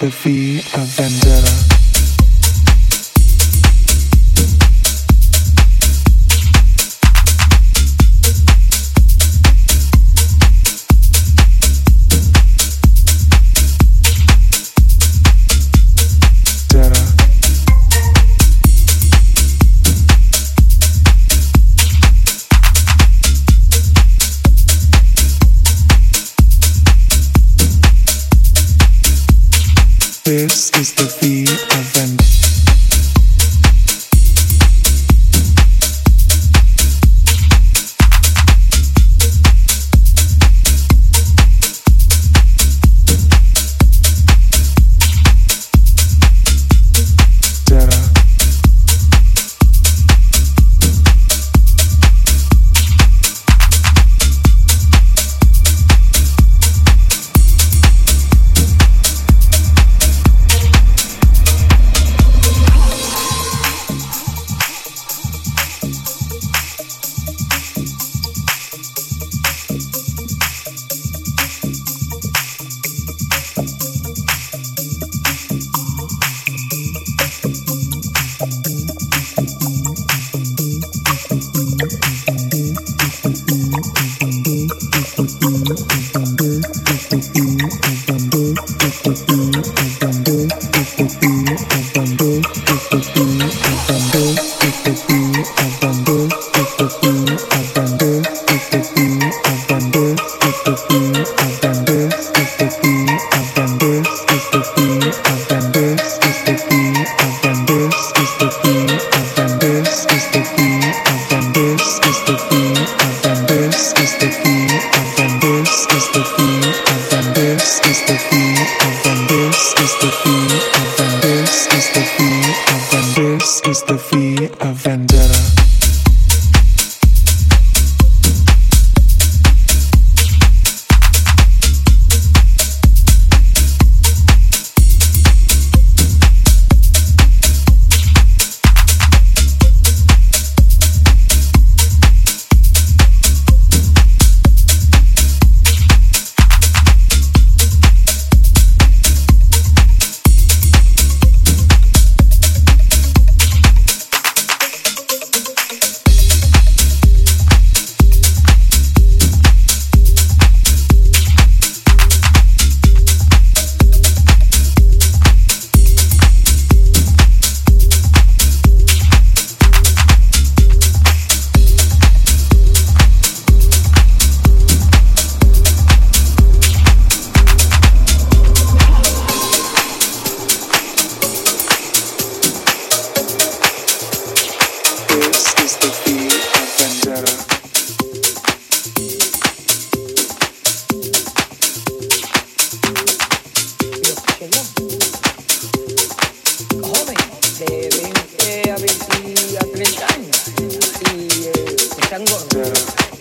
the feet of them. i beat of the beat